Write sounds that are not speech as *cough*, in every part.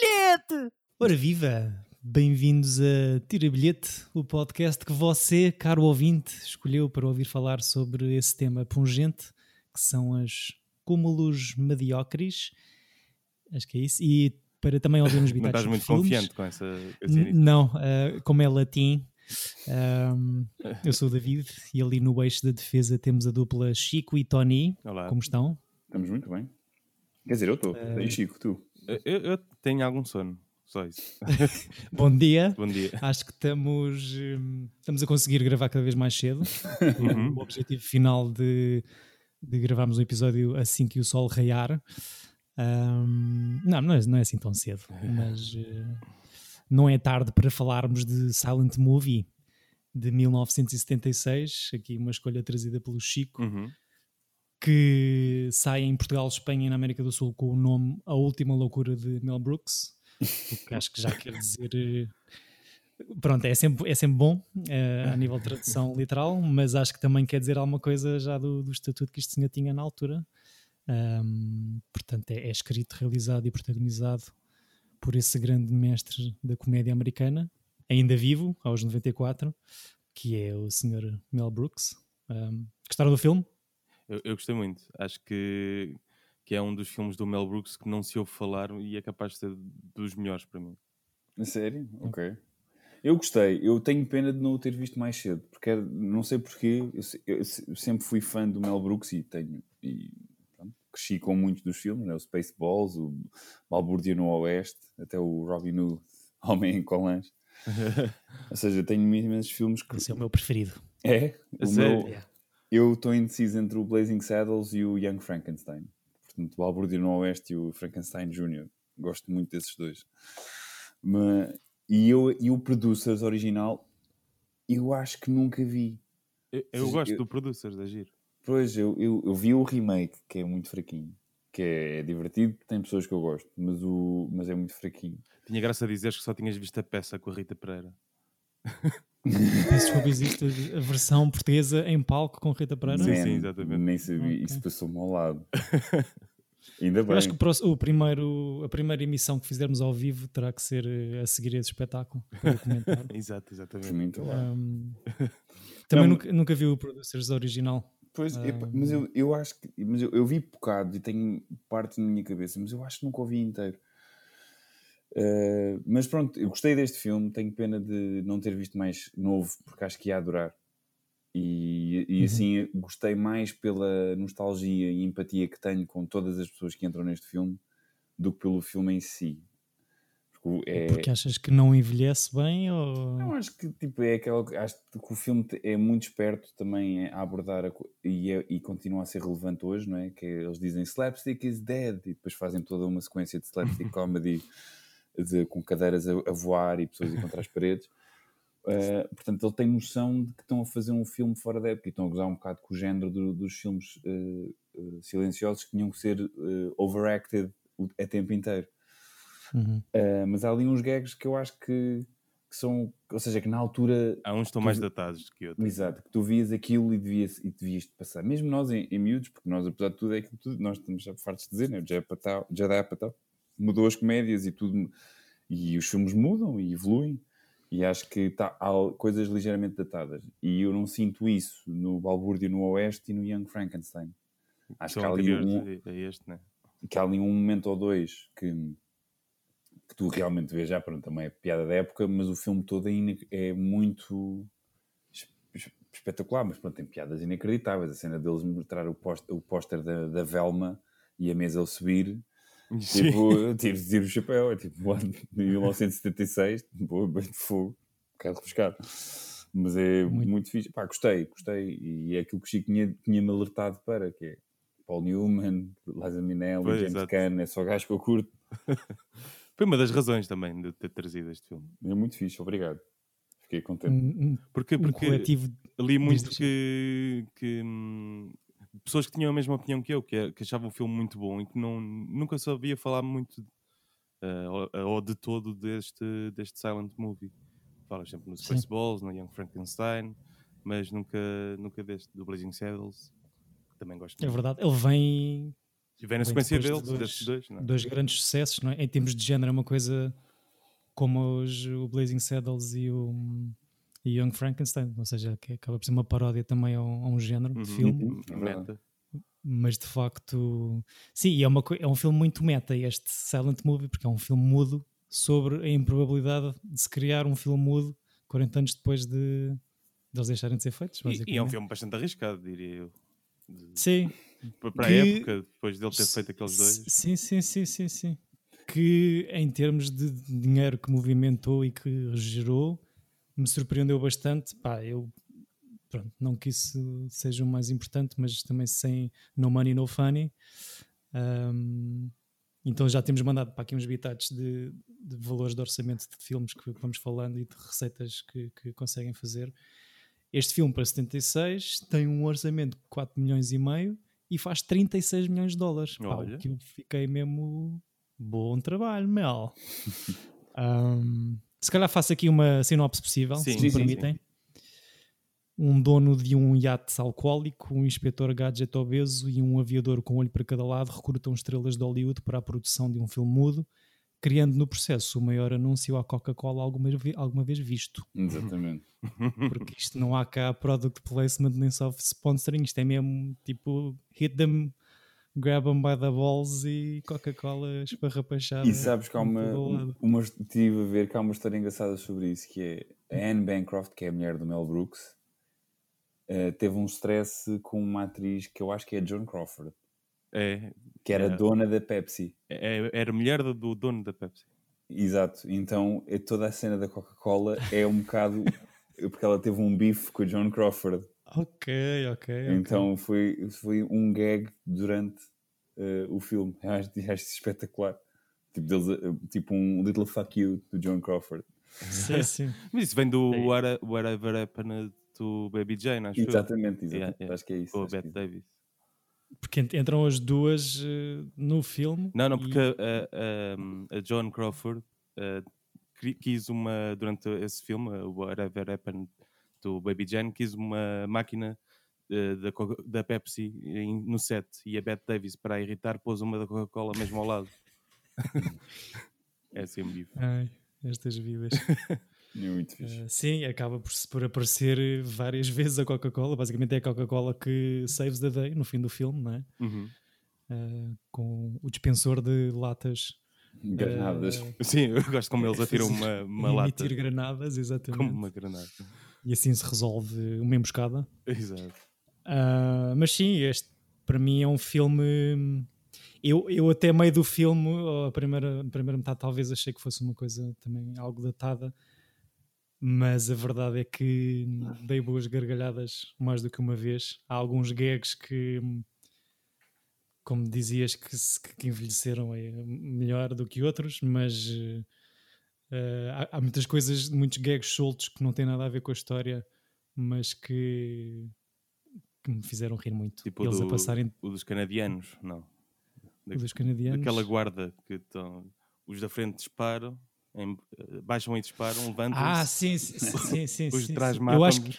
bilhete! Ora viva! Bem-vindos a Tira Bilhete, o podcast que você, caro ouvinte, escolheu para ouvir falar sobre esse tema pungente, que são as cúmulos mediocres. Acho que é isso. E para também ouvirmos *laughs* Não bitates estás muito filmes. confiante com essa. Não, ah, como é latim, eu sou o David e ali no eixo da defesa temos a dupla Chico e Tony. Olá. Como estão? Estamos muito bem. Quer dizer, eu estou. Eh, E Chico, tu? Eu, eu tenho algum sono, só isso. *laughs* Bom dia. Bom dia. Acho que estamos, hum, estamos a conseguir gravar cada vez mais cedo. *laughs* Uhum. O objetivo final de, de gravarmos um episódio assim que o sol raiar. Hum, não, não é, não é assim tão cedo, mas eh, não é tarde para falarmos de Silent Movie de 1976. Aqui uma escolha trazida pelo Chico, Uhum. Que sai em Portugal, Espanha e na América do Sul com o nome A Última Loucura de Mel Brooks. O que acho que já quer dizer. eh, Pronto, é sempre, é sempre bom eh, a nível de tradução literal, mas acho que também quer dizer alguma coisa já do, do estatuto que isto tinha, tinha na altura. Ahm, portanto, é, é escrito, realizado e protagonizado por esse grande mestre da comédia americana, ainda vivo, aos 94, que é o Sr. Mel Brooks. Ahm, gostaram do filme? Eu, eu gostei muito. Acho que, que é um dos filmes do Mel Brooks que não se ouve falar e é capaz de ser dos melhores para mim. A sério? Ok. Eu gostei. Eu tenho pena de não o ter visto mais cedo, porque era- não sei porquê. Eu, eu eu sempre fui fã do Mel Brooks e tenho. E, pronto, cresci com muitos dos filmes, né? o Spaceballs, o Balbúrdia no Oeste, até o Robin Hood, *laughs* Homem em Colãs. *laughs* Ou seja, tenho imensos filmes que. Esse é o meu preferido. É? A O sério? meu- Eu estou indeciso entre o Blazing Saddles e o Young Frankenstein. Portanto, o no Oeste e o Frankenstein Jr. Gosto muito desses dois. Mas, e, eu, e o Producers original, eu acho que nunca vi. Eu, eu gosto eu- do Producers, da Giro. Pois, eu, eu, eu vi o remake, que é muito fraquinho. Que é, divertido, tem pessoas que eu gosto, mas, o, mas é muito fraquinho. Tinha graça a dizeres que só tinhas visto a peça com a Rita Pereira. *laughs* Peço desculpa, existe a versão portuguesa em palco com Rita Pereira? Sim, sim, exatamente. Nem sabia, Ok. isso passou-me ao lado. *laughs* Ainda Eu bem. acho que o, próximo- o primeiro, a primeira emissão que fizermos ao vivo terá que ser eh, a seguir esse espetáculo. eu. *laughs* Exato, exatamente. Um, também Não, nunca, nunca vi o Producers original. Pois, epá, mas eu, eu acho que. Mas eu, eu vi bocado e tenho parte na minha cabeça, mas eu acho que nunca o vi inteiro. Uh, mas pronto, eu gostei deste filme, tenho pena de não ter visto mais novo, porque acho que ia adorar. E, e Uhum. assim gostei mais pela nostalgia e empatia que tenho com todas as pessoas que entram neste filme do que pelo filme em si. Porque é, Porque achas que não envelhece bem ou... não, acho que tipo, é aquela. Acho que o filme é muito esperto também a abordar a e, é- e continua a ser relevante hoje, não é? Que é- eles dizem slapstick is dead e depois fazem toda uma sequência de slapstick *laughs* comedy de- com cadeiras a, a voar e pessoas contra as paredes. *laughs* Uh, portanto, ele tem noção de que estão a fazer um filme fora da época e estão a gozar um bocado com o género do- dos filmes uh, uh, silenciosos que tinham que ser uh, overacted o a tempo inteiro. Uhum. Uh, mas há ali uns gags que eu acho que, que são, ou seja, que na altura, Há uns que estão mais datados que outros. exato, que tu vias aquilo e devias, e devias te passar. Mesmo nós em, em miúdos, porque nós, apesar de tudo, é aquilo tudo, nós estamos já fartos de dizer, né? o Judd Apatow- Judd Apatow mudou as comédias e tudo, e os filmes mudam e evoluem. E acho que tá, há coisas ligeiramente datadas. E eu não sinto isso no Balbúrdia no Oeste e no Young Frankenstein. Acho que há ali um, a a este, né? que há ali um momento ou dois que, que tu realmente vês já, pronto, também é piada da época, mas o filme todo é, é muito es- es- espetacular, mas pronto, tem piadas inacreditáveis. A cena deles mostrar o póster, da, da Velma e a mesa ele subir. Tipo, tiro, tiro o chapéu, é tipo, ano de 1976, tipo, bem de fogo, um bocado rebuscado. Mas é Muito. muito, fixe. Pá, gostei, gostei. E é aquilo que o Chico tinha- tinha-me alertado para, que é Paul Newman, Liza Minnelli, Pois, James exato. Caan, é só gajo que eu curto. *laughs* Foi uma das razões também de ter trazido este filme. É muito fixe, obrigado. Fiquei contente. Um, um- Porque, um porque coletivo li muito que, que hum, pessoas que tinham a mesma opinião que eu, que, é- que achavam o filme muito bom e que não, nunca sabia falar muito eh, ou, ou de todo deste, deste silent movie. Falas sempre no Sim. Spaceballs, no Young Frankenstein, mas nunca, nunca deste do Blazing Saddles. que Também gosto É muito. verdade, ele vem E vem na sequência depois de deles, dois- desses dois, não é? dois grandes sucessos, não é? Em termos de género, é uma coisa como os, o Blazing Saddles e o e Young Frankenstein, ou seja, que acaba por ser uma paródia também a um, a um género de Uhum. filme, Uhum, é. Meta. mas de facto, sim, é, uma, é um filme muito meta este Silent Movie, porque é um filme mudo sobre a improbabilidade de se criar um filme mudo 40 anos depois de, de eles deixarem de ser feitos. E, e é um filme bastante arriscado, diria eu. De- Sim, Para para a que- época, depois dele ter feito aqueles dois. Sim, sim, sim, sim, sim. Que em termos de dinheiro que movimentou e que gerou, me surpreendeu bastante. Pá, eu pronto, não que isso seja o mais importante, mas também sem no money, no funny. Ahm, então já temos mandado para aqui uns bitados de, de valores de orçamento de filmes que vamos falando e de receitas que, que conseguem fazer. Este filme para 76 tem um orçamento de 4 milhões e meio e faz 36 milhões de dólares. Pá, Olha. o que eu fiquei mesmo bom trabalho, Mel. *laughs* Ahm, se calhar faço aqui uma sinopse possível, Sim, se sim, me sim. permitem. Um dono de um iate alcoólico, um inspetor gadget obeso e um aviador com olho para cada lado recrutam estrelas de Hollywood para a produção de um filme mudo, criando no processo o maior anúncio à Coca-Cola alguma, alguma vez visto. Exatamente. *laughs* *laughs* Porque isto não há cá product placement nem soft sponsoring, isto é mesmo tipo hit them, grab them by the balls e Coca-Cola esparrapachada. E sabes que há uma, uma. Estive a ver que há uma história engraçada sobre isso, que é a Anne Bancroft, que é a mulher do Mel Brooks, eh, teve um stress com uma atriz que eu acho que é a Joan Crawford, É, que era Yeah. dona da Pepsi. é- era mulher do- do dono da Pepsi. Exato, então é toda a cena da Coca-Cola é um bocado. *laughs* porque ela teve um bife com a Joan Crawford. Ok, ok. Então foi, foi um gag durante eh, o filme. Eu *laughs* acho, acho espetacular. Tipo, deles, eh, tipo um little fuck you do Joan Crawford. Sim, *laughs* sim. Mas isso vem do É. Whate- Whatever Happened to Baby Jane, acho. Exatamente, exatamente. Yeah, yeah. Acho que é isso. Acho que Bette é isso. Davis. Porque ent- entram as duas eh, no filme. Não, não, e- porque a, a, a Joan Crawford quis uma, durante esse filme, o Whatever Happened to Baby Jane, quis uma máquina eh, da, da Pepsi em- no set e a Bette Davis, para a irritar, pôs uma da Coca-Cola mesmo ao lado. *laughs* é assim, bife. Ai, estas vidas. *laughs* É muito fixe. Eh, sim, acaba por, por aparecer várias vezes a Coca-Cola. Basicamente é a Coca-Cola que saves the day no fim do filme, não é? Uhum. Eh, com o dispensor de latas. Granadas. eh, Sim, eu gosto como eles atiram *laughs* uma, uma lata emitir granadas, exatamente. como uma granada. E assim se resolve uma emboscada. Exato. Ah, mas sim, este para mim é um filme. Eu, eu até meio do filme, a primeira, a primeira metade, talvez achei que fosse uma coisa também algo datada, mas a verdade é que dei boas gargalhadas mais do que uma vez. Há alguns gags que, como dizias, que, que envelheceram é melhor do que outros, mas eh, há, há muitas coisas, muitos gags soltos que não têm nada a ver com a história, mas que, que me fizeram rir muito. Tipo Eles do, a passarem o dos canadianos, não. Da- dos canadianos. Daquela guarda que estão. Os da frente disparam, em- eh, baixam e disparam, levantam-se. Ah, sim, sim, sim, *laughs* sim, os de trás matam. Eu acho que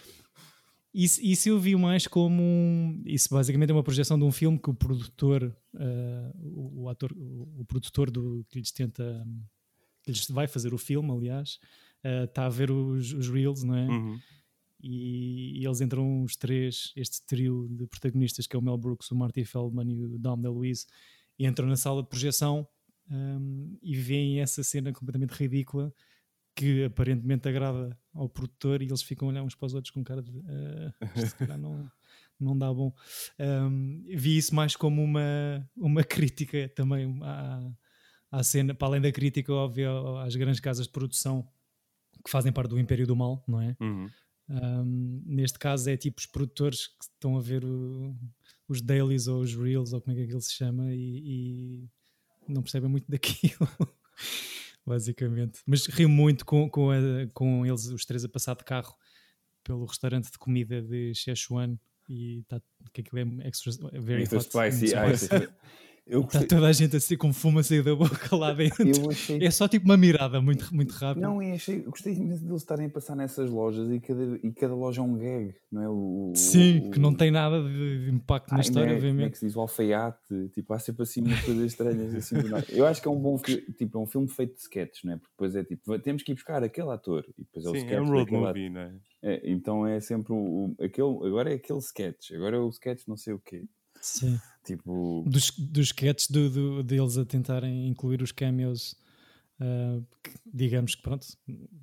isso, isso eu vi mais como um, isso basicamente é uma projeção de um filme que o produtor, ah, o, o ator, o, o produtor do que lhes tenta, que lhes vai fazer o filme, aliás, está a ver os, os reels, não é? Uhum. e, e eles entram os três, este trio de protagonistas que é o Mel Brooks, o Marty Feldman e o Dom DeLuise, e entram na sala de projeção hum, e veem essa cena completamente ridícula que aparentemente agrada ao produtor e eles ficam a olhar uns para os outros com cara de "Ah, isto não, não dá bom. Hum, vi isso mais como uma, uma *laughs* crítica também à, à cena, para além da crítica óbvia às grandes casas de produção que fazem parte do Império do Mal, não é? Uhum. Um, neste caso é tipo os produtores que estão a ver o- os dailies ou os reels ou como é que aquilo se chama e, e não percebem muito *laughs* daquilo basicamente, mas rio muito com, com, a- com eles os três a passar de carro pelo restaurante de comida de Szechuan e tá, que aquilo é extra, very hot spicy. Spicy. *laughs* é- Eu Está gostei, toda a gente assim com fumo a sair da boca lá *laughs* dentro. eu achei É só tipo uma mirada muito, muito rápida. Não, e achei, eu gostei imenso deles estarem a passar nessas lojas e cada, e cada loja é um gag, não é? O, Sim, o- que não tem nada de, de impacto na Ai, história, não é, como é obviamente. que se diz? O alfaiate, tipo, há sempre assim umas coisas estranhas. Assim, do nada. eu acho que é um bom fi- tipo, é um filme feito de sketches, não é? Porque depois é tipo, temos que ir buscar aquele ator e depois é o Sim, sketch é um road movie, não é? É, então é sempre o, o- aquele, agora é aquele sketch, agora é o sketch não sei o quê. Sim. Tipo, Dos, dos sketches do, do- deles a tentarem incluir os cameos, ah, que, digamos que pronto,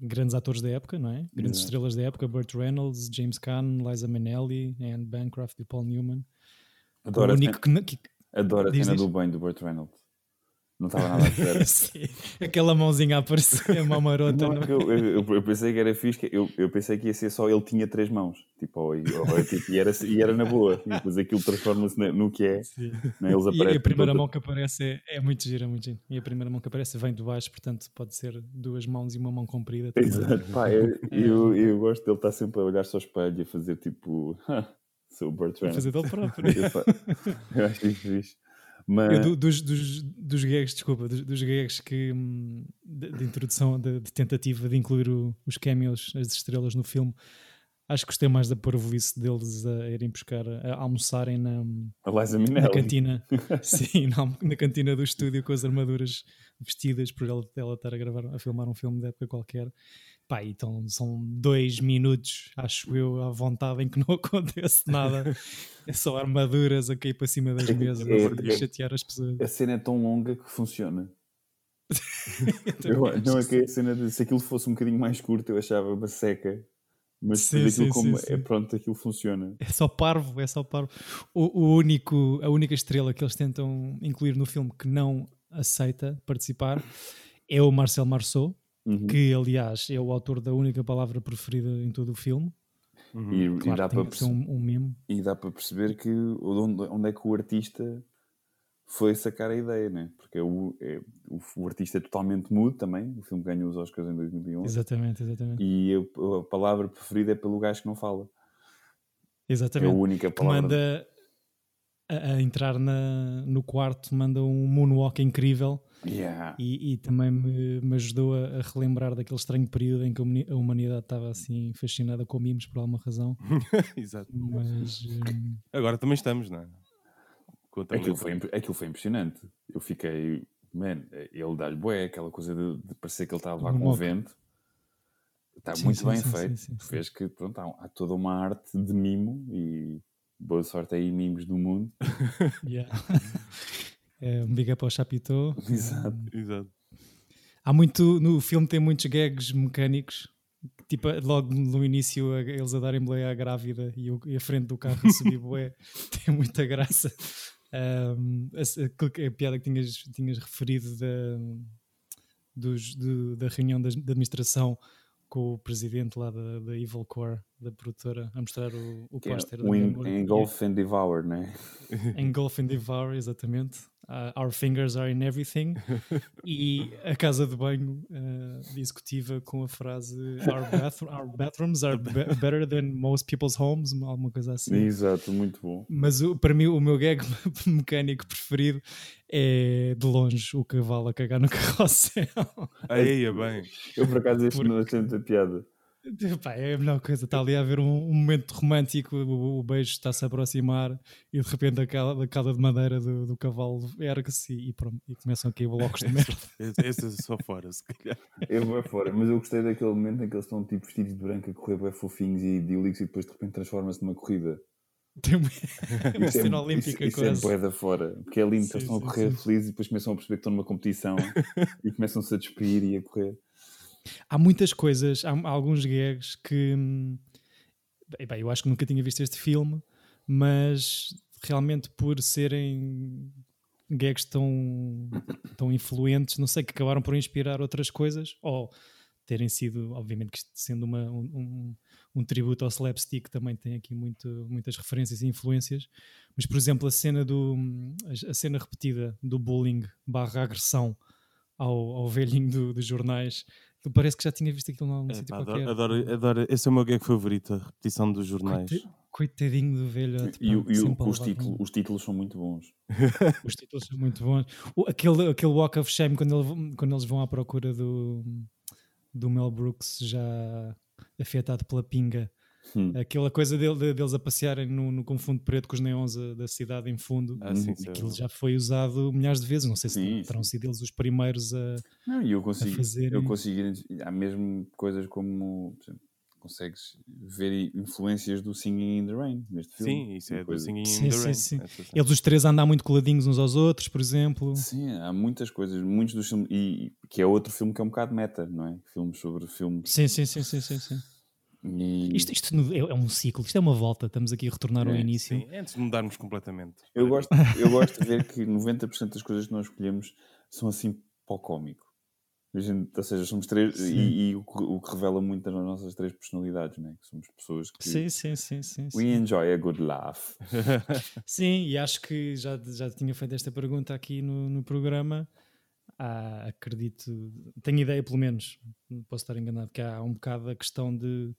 grandes atores da época, não é? Grandes Exato. estrelas da época, Burt Reynolds, James Caan, Liza Minnelli, Anne Bancroft e Paul Newman. adoro, o a, único cena, que, que adoro a cena do banho do Burt Reynolds. Não estava nada a ver. *laughs* Sim, aquela mãozinha a aparecer, a mão marota. Não, não é eu, eu, eu pensei que era fixe, eu, eu pensei que ia ser só ele tinha três mãos, tipo, ou, ou, tipo, e, era, e era na boa, e depois aquilo transforma-se no que é, né? eles E aparecem. a primeira todo- mão que aparece é, é muito gira, muito gira. E a primeira mão que aparece vem de baixo, portanto pode ser duas mãos e uma mão comprida. também. Exato, pá, eu, eu, eu gosto dele estar sempre a olhar-se ao espelho e a fazer tipo, *laughs* sou o A Reynolds. fazer dele próprio. Eu acho isso fixe. Mas, Eu, do- dos, dos, dos gags, desculpa, dos, dos gags que, hum, de, de introdução, de, de tentativa de incluir o- os cameos, as estrelas no filme, acho que gostei mais da parvoíce deles a irem buscar, a almoçarem na, Liza na cantina. *laughs* Sim, na, na cantina do estúdio com as armaduras vestidas por ela, ela estar a gravar, a filmar um filme de época qualquer. Pá, então são dois minutos, acho eu, à vontade em que não *laughs* acontece nada. É só armaduras a cair para cima das mesas é- a chatear as pessoas. A cena é tão longa que funciona. *laughs* Eu- não é que a cena se aquilo fosse um bocadinho mais curto eu achava uma seca. Mas Sim, sim, como sim, é pronto, aquilo funciona. É só parvo, é só parvo. O, o único, a única estrela que eles tentam incluir no filme que não aceita participar é o Marcel Marceau, Uhum. que aliás é o autor da única palavra preferida em todo o filme. Uhum. E, e Claro dá que tem para que ser um, um mimo. E dá para perceber que onde, onde é que o artista foi sacar a ideia, né? Porque é o, é- o, o artista é totalmente mudo também. O filme ganhou os Oscars em 2011. Exatamente, exatamente. E eu- a palavra preferida é pelo gajo que não fala. É a Exatamente. única que palavra. manda a, a entrar na, no quarto, manda um moonwalk incrível Yeah. e, e também me, me ajudou a, a relembrar daquele estranho período em que a humani- a humanidade estava assim fascinada com mimos por alguma razão. *laughs* Exato. Mas hum, Agora também estamos, não é? Aquilo, foi, aquilo foi impressionante. Eu fiquei, man, ele dá-lhe bué, aquela coisa de, de parecer que ele estava lá com o vento. Está Sim, muito sim, bem sim, feito. sim, sim, sim. Fez que, pronto, há, há toda uma arte de mimo e boa sorte aí, mimos do mundo. *laughs* yeah. é, um big up ao Chapitão. Exato. Exato. Há muito, no filme tem muitos gags mecânicos. Tipo, logo no início, a- eles a darem boleia à grávida e, o- e a frente do carro a subir boé, *laughs* tem muita graça. Um, a, que- a piada que tinhas, tinhas referido da, dos, do- da reunião da, da administração com o presidente lá da, da Evil Core, da produtora, a mostrar o, o é póster da o Engulf and Devour, né? *laughs* Engulf and Devour, exatamente. Uh, our fingers are in everything. *laughs* e a casa de banho uh, executiva com a frase our, bathroom, our bathrooms are be- *laughs* better than most people's homes, alguma coisa assim. Exato, muito bom. Mas o- para mim, o meu gag *laughs* mecânico preferido é de longe o cavalo a cagar no carrossel. Aí é bem. Eu por acaso este Porque- não achei muita piada. Pá, é a melhor coisa. Está ali a haver um, um momento romântico, o, o beijo está-se a aproximar e de repente a cala, a cauda de madeira do, do cavalo ergue-se e, e começam a cair blocos de *laughs* merda. Esse é só fora, se calhar. Eu vou fora, mas eu gostei daquele momento em que eles estão tipo vestidos de branco a correr bem fofinhos e idílicos e depois de repente transforma-se numa corrida. Tem uma, *laughs* uma Isso é- cena olímpica isso, isso é da fora. Porque é lindo Sim, eles estão a sim, correr sim. felizes e depois começam a perceber que estão numa competição *laughs* e começam-se a despir e a correr. Há muitas coisas, há, há alguns gags que hum, bem, eu acho que nunca tinha visto este filme, mas realmente por serem gags tão, tão influentes, não sei, que acabaram por inspirar outras coisas, ou terem sido, obviamente, que sendo uma, um, um, tributo ao slapstick também tem aqui muito, muitas referências e influências, mas por exemplo a cena do a- a cena repetida do bullying barra agressão ao, ao velhinho do- dos jornais Parece que já tinha visto aquilo num É, sítio pá, qualquer. adoro, adoro, adoro- esse é o meu gag favorito, a repetição dos jornais. Coita- Coitadinho do velhote. E, o- pá, e o- os, os títulos são muito bons. *laughs* Os títulos são muito bons. O- aquele, aquele Walk of Shame, quando, ele- quando eles vão à procura do, do Mel Brooks, já afetado pela pinga. Hum. Aquela coisa dele, de- deles a passearem no, no confundo preto com os neons a- da cidade em fundo. Ah, sim, sim, Aquilo é já foi usado milhares de vezes. Não sei se Sim, terão sim. sido eles os primeiros a. Não, e eu consigo, fazerem- eu consigo. Há mesmo coisas como. exemplo, consegues ver influências do Singing in the Rain neste filme. Sim, isso é do Coisa- Singing Sim, in the sim, Rain. sim. Eles os três a andar muito coladinhos uns aos outros, por exemplo. Sim, há muitas coisas, muitos dos filmes, e que é outro filme que é um bocado meta, não é? Filmes sobre filmes. Sim, sim, sim, sim, sim. sim. E Isto, isto é, é um ciclo, isto é uma volta. Estamos aqui a retornar ao É, início. Sim, antes de mudarmos completamente. eu, gosto, eu gosto de ver que 90% das coisas que nós escolhemos são assim para o cómico. A gente- ou seja, somos três, Sim. e, e o, que, o que revela muito das nossas três personalidades, não é? Que somos pessoas que. Sim, sim, sim, sim. sim. We enjoy a good laugh. *laughs* *laughs* Sim, e acho que já, já tinha feito esta pergunta aqui no, no programa. Há, acredito, tenho ideia pelo menos, posso estar enganado, que há um bocado a questão de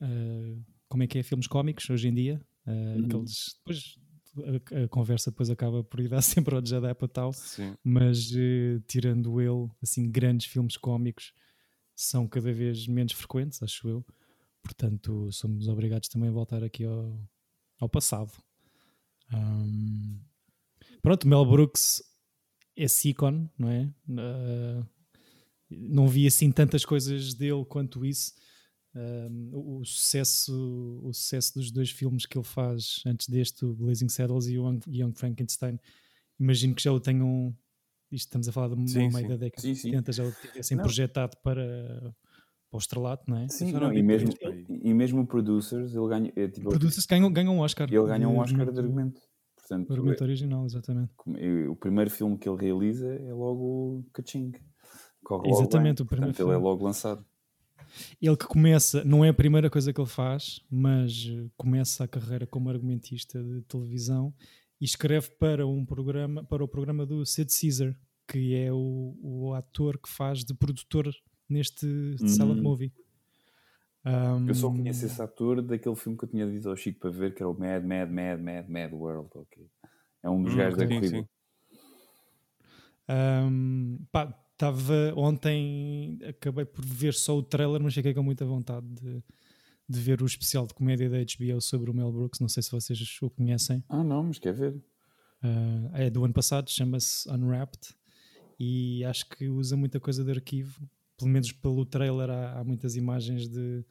ah, como é que é filmes cómicos hoje em dia. Ah, Uhum. aqueles, depois, a, a conversa depois acaba por ir *laughs* dar sempre ao Jadapa tal, mas eh, tirando ele, assim, grandes filmes cómicos são cada vez menos frequentes, acho eu. Portanto, somos obrigados também a voltar aqui ao, ao passado. Ahm, pronto, Mel Brooks, esse ícone, não é? Ah, não vi assim tantas coisas dele quanto isso. Ahm, o, sucesso, o sucesso dos dois filmes que ele faz antes deste, o Blazing Saddles e o Young, Young Frankenstein, imagino que já o tenham. Isto estamos a falar de Sim, meio sim. da década Sim, de sim. 70, já o tivessem projetado para, para o estrelato, não é? Sim, não, e, mesmo, e mesmo o Producers, ele ganha. É, tipo, Produtos ganham, ganham um Oscar. ele ganha um de Oscar de argumento- argumento. Portanto, argumento original, exatamente. e o primeiro filme que ele realiza é logo o Kaching. Corre logo Exatamente, bem. o primeiro Portanto, ele é filme. logo lançado. Ele que começa, não é a primeira coisa que ele faz, mas eh, começa a carreira como argumentista de televisão e escreve para um programa, para o programa do Sid Caesar, que é o, o ator que faz de produtor neste silent Uhum. movie. Um, Eu só conheço esse ator daquele filme que eu tinha dito ao Chico para ver, que era o Mad, Mad, Mad, Mad, Mad World. ok. É um dos Hum, gajos da corrida. Um, pá, estava ontem, acabei por ver só o trailer, mas fiquei com muita vontade de, de ver o especial de comédia da HBO sobre o Mel Brooks. Não sei se vocês o conhecem. Ah, não, mas quer ver? Uh, é do ano passado, chama-se Unwrapped e acho que usa muita coisa de arquivo. Pelo menos pelo trailer há, há muitas imagens de,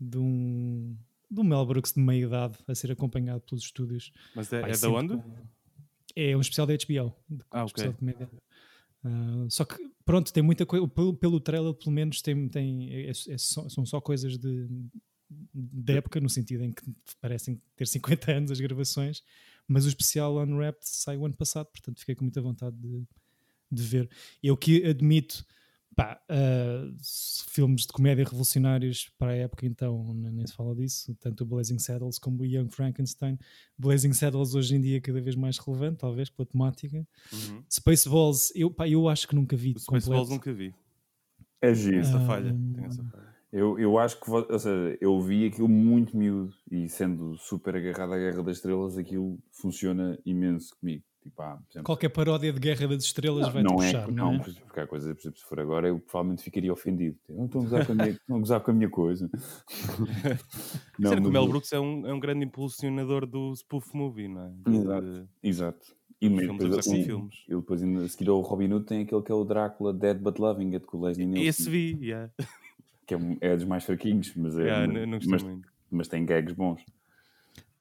de um do Mel Brooks de meia idade a ser acompanhado pelos estúdios. Mas é, Pá, é da onde? É um especial da HBO. de- Ah, um especial ok. de comédia. Ah, só que, pronto, tem muita coisa. Pelo, pelo trailer, pelo menos, tem, tem, é- é só- são só coisas de, de época, no sentido em que parecem ter 50 anos as gravações. Mas o especial Unwrapped saiu ano passado, portanto, fiquei com muita vontade de, de ver. Eu que admito. Pá, ah, s- filmes de comédia revolucionários para a época, então nem se fala disso. Tanto o Blazing Saddles como o Young Frankenstein. Blazing Saddles hoje em dia cada vez mais relevante, talvez pela temática. Uhum. Spaceballs, eu, pá, eu acho que nunca vi O Spaceballs completo. nunca vi. É giro. Essa Ah, falha. Tem essa falha. Eu, eu acho que, ou seja, eu vi aquilo muito miúdo e sendo super agarrado à Guerra das Estrelas, aquilo funciona imenso comigo. Tipo, por exemplo, Qualquer paródia de Guerra das Estrelas vai-te não, puxar, é, não, é? porque há coisas, por exemplo, se for agora, eu provavelmente ficaria ofendido. Não estão a gozar com a minha, estão a gozar com a minha coisa. *laughs* não, Sério que o Mel Brooks é um, é um grande impulsionador do spoof movie, não é? Exato. De- Exato. E mesmo filmes depois, assim, filmes. ele depois, ainda a seguir ao Robin Hood, tem aquele que é o Drácula Dead But Loving It com o Leslie Nielsen. Esse vi, yeah. Que é, é dos mais fraquinhos, mas, é, Yeah, não- não gostei mas, muito. mas tem gags bons.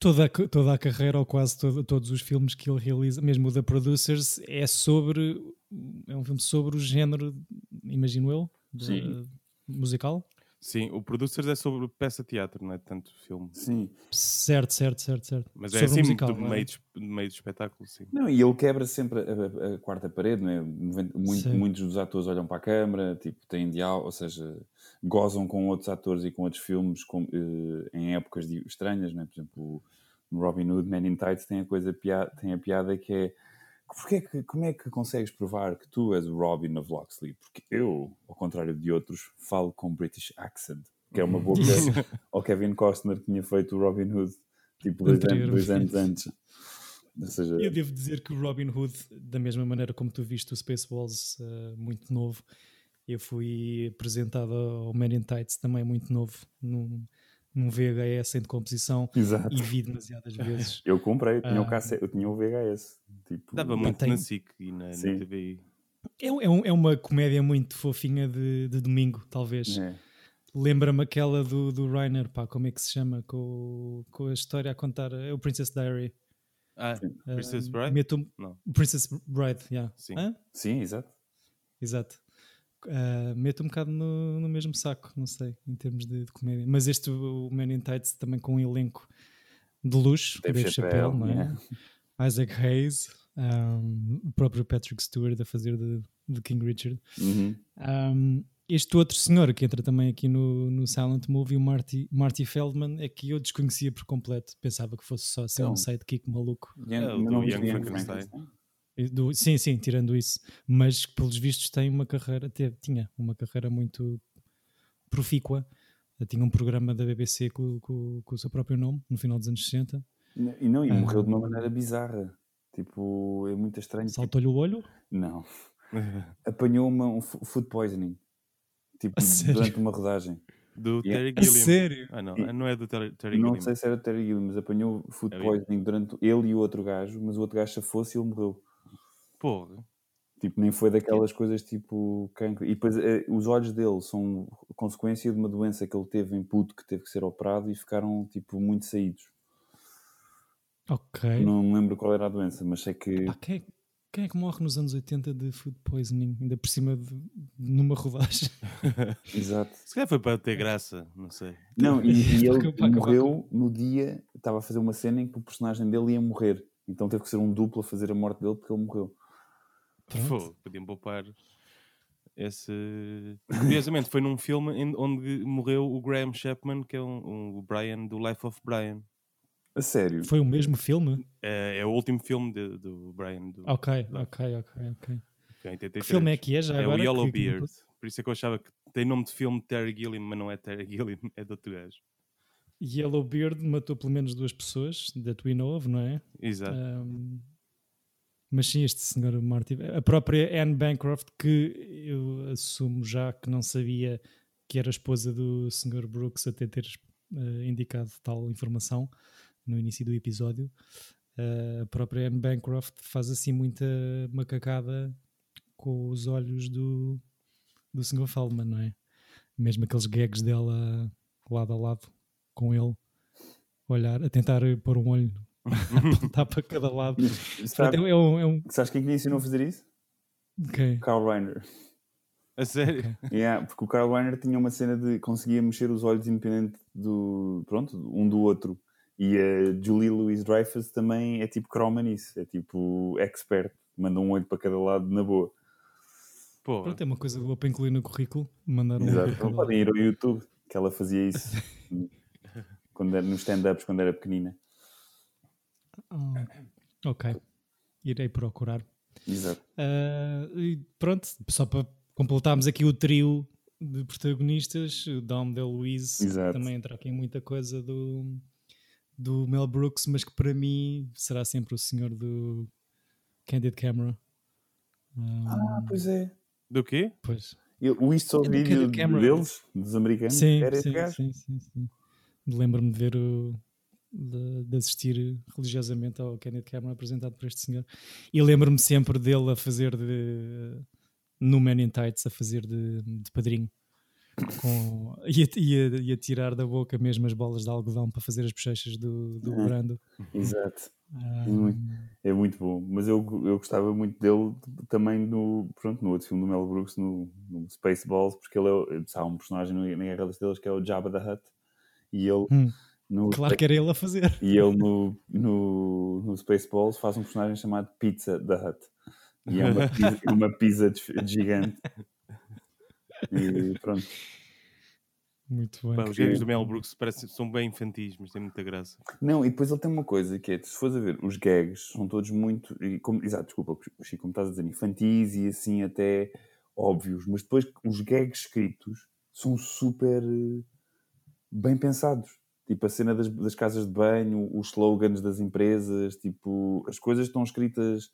Toda, toda a carreira, ou quase todo- todos os filmes que ele realiza, mesmo o da Producers, é sobre. É um filme sobre o género, imagino eu, de- Sim. musical. Sim, o Producers é sobre peça de teatro, não é tanto filme. Sim. Certo, certo, certo, certo. Mas é sobre o assim, musical, não é? meio de, meio de espetáculo, sim. Não, e ele quebra sempre a, a- a quarta parede, não é? Muito- muitos dos atores olham para a câmara, tipo, têm diálogo, ou seja, gozam com outros atores e com outros filmes com- eh, em épocas de- estranhas, não é? Por exemplo, no Robin Hood, Man in Tights tem a coisa tem a piada que é porque é que, como é que consegues provar que tu és o Robin of Locksley? Porque eu, ao contrário de outros, falo com British accent, que é uma boca *laughs* ao Kevin Costner que tinha feito o Robin Hood, tipo dois, anos, dois anos antes. Seja, Eu devo dizer que o Robin Hood, da mesma maneira como tu viste o Spaceballs uh, muito novo, eu fui apresentado ao Man in Tights também muito novo, num, num VHS em decomposição Exato. e vi demasiadas vezes. *laughs* Eu comprei, eu tinha, o Ah. cassete, eu tinha o VHS. Tipo, Dava muito tem- na SIC e na, na. TVI. É, um- é, um- é uma comédia muito fofinha de, de domingo, talvez. é. Lembra-me aquela do, do Reiner, pá, como é que se chama? Com, com a história a contar, é o Princess Diary. Ah, Princess Ah, Bride? meto- Não. Princess Bride, yeah. Sim. Hã? Sim, exato. Exato. Uh, meto um bocado no, no mesmo saco, não sei, em termos de, de comédia. Mas este, o Man in Tights, também com um elenco de luxo, Dave Dave, Chappelle, é? yeah. Isaac Hayes, um, o próprio Patrick Stewart a fazer de, de King Richard. Uhum. Um, este outro senhor que entra também aqui no, no Silent Movie, o Marty, Marty Feldman, é que eu desconhecia por completo. Pensava que fosse só ser um Então. sidekick maluco. Mas do Young Young Frankenstein. Do- sim, sim, tirando isso. Mas que, pelos vistos tem uma carreira, teve- tinha uma carreira muito profícua. Tinha um programa da BBC com, com- com o seu próprio nome, no final dos anos 60. E não, e Ah. morreu de uma maneira bizarra. Tipo, é muito estranho. Tipo, Saltou-lhe o olho? não. *laughs* Apanhou uma, um food poisoning. Tipo, A sério? durante uma rodagem. Do Yeah. Terry Gilliam. sério? Ah, não, E- não é do Terry, Terry não Gilliam. sei se era Terry Gilliam, mas apanhou food É poisoning durante ele e o outro gajo, mas o outro gajo se fosse e ele morreu. Porra. Tipo, nem foi daquelas coisas tipo cancro. E depois eh, os olhos dele são consequência de uma doença que ele teve em puto que teve que ser operado e ficaram tipo muito saídos. Ok. Não me lembro qual era a doença, mas sei que. Quem, é, quem é que morre nos anos 80 de food poisoning? Ainda por cima de numa rodagem. *laughs* Exato. Se calhar foi para ter graça, não sei. Não, e, *laughs* e ele morreu no dia, estava a fazer uma cena em que o personagem dele ia morrer. Então teve que ser um duplo a fazer a morte dele porque ele morreu. Pronto. Pô, podiam poupar esse. Curiosamente, foi num filme em- onde morreu o Graham Chapman, que é um, um- o Brian do Life of Brian. A sério. Foi o mesmo filme? É, é o último filme de- do Brian. Do, Ok, ok, ok, ok. que é em Que 83. filme é que é já É o agora? Yellow Que- que- Beard. Por isso é que eu achava que tem nome de filme de Terry Gilliam, mas não é Terry Gilliam, é de outro gajo. Yellow Beard matou pelo menos duas pessoas, that we know of, não é? Exato. Um, mas sim, este senhor Marty, a própria Anne Bancroft, que eu assumo já que não sabia que era esposa do senhor Brooks até ter eh, indicado tal informação no início do episódio. Eh, a própria Anne Bancroft faz assim muita macacada com os olhos do, do senhor Feldman, não é? Mesmo aqueles gags dela lado a lado com ele, olhar, a tentar pôr um olho apontar *laughs* para cada lado. Sabe, Portanto, é um, é um- sabes quem que me ensinou a fazer isso? ok. Carl Reiner. A sério? Ok. Yeah, porque o Carl Reiner tinha uma cena de conseguia mexer os olhos independente do pronto, um do outro. E a Julie Louise Dreyfus também é tipo croma nisso, é tipo expert, manda um olho para cada lado na boa. Pô, Pronto, é uma coisa boa para incluir no currículo. Mandar um Exato. Não podem ir ao YouTube, que ela fazia isso *laughs* quando era, nos stand-ups quando era pequenina. Ok. Irei procurar. Exato. E pronto, só para completarmos aqui o trio de protagonistas, o Dom DeLuise Exato. também entra aqui em muita coisa do, do Mel Brooks, mas que para mim será sempre o senhor do Candid Camera. Ah, Ah, pois é. do quê? pois. Eu, o isto só É vídeo deles, dos americanos, Sim, era esse sim, sim, sim, sim. Lembro-me de ver o. De, de assistir religiosamente ao Kenneth Cameron apresentado por este senhor e lembro-me sempre dele a fazer de no Man in Tights a fazer de, de padrinho com, e, a, e, a, e a tirar da boca mesmo as bolas de algodão para fazer as bochechas do, do Uhum. Brando Exato. Ah, muito. É muito bom. Mas eu, eu gostava muito dele também no, pronto, no outro filme do Mel Brooks, no, no Spaceballs, porque ele é, há um personagem na Guerra das Estrelas que é o Jabba the Hutt. E ele, Hum, no, claro que era ele a fazer e ele no, no, no Spaceballs faz um personagem chamado Pizza the Hut. E é uma pizza, *laughs* uma pizza de- de gigante. E pronto. Muito bem. Pá, os gags do Mel Brooks parecem, são bem infantis, mas têm muita graça. Não, e depois ele tem uma coisa que é, se fores a ver, os gags são todos muito, e como, exato, desculpa, Chico, como estás a dizer, infantis e assim até óbvios, mas depois os gags escritos são super eh, bem pensados. Tipo a cena das, das casas de banho, os slogans das empresas, tipo, as coisas estão escritas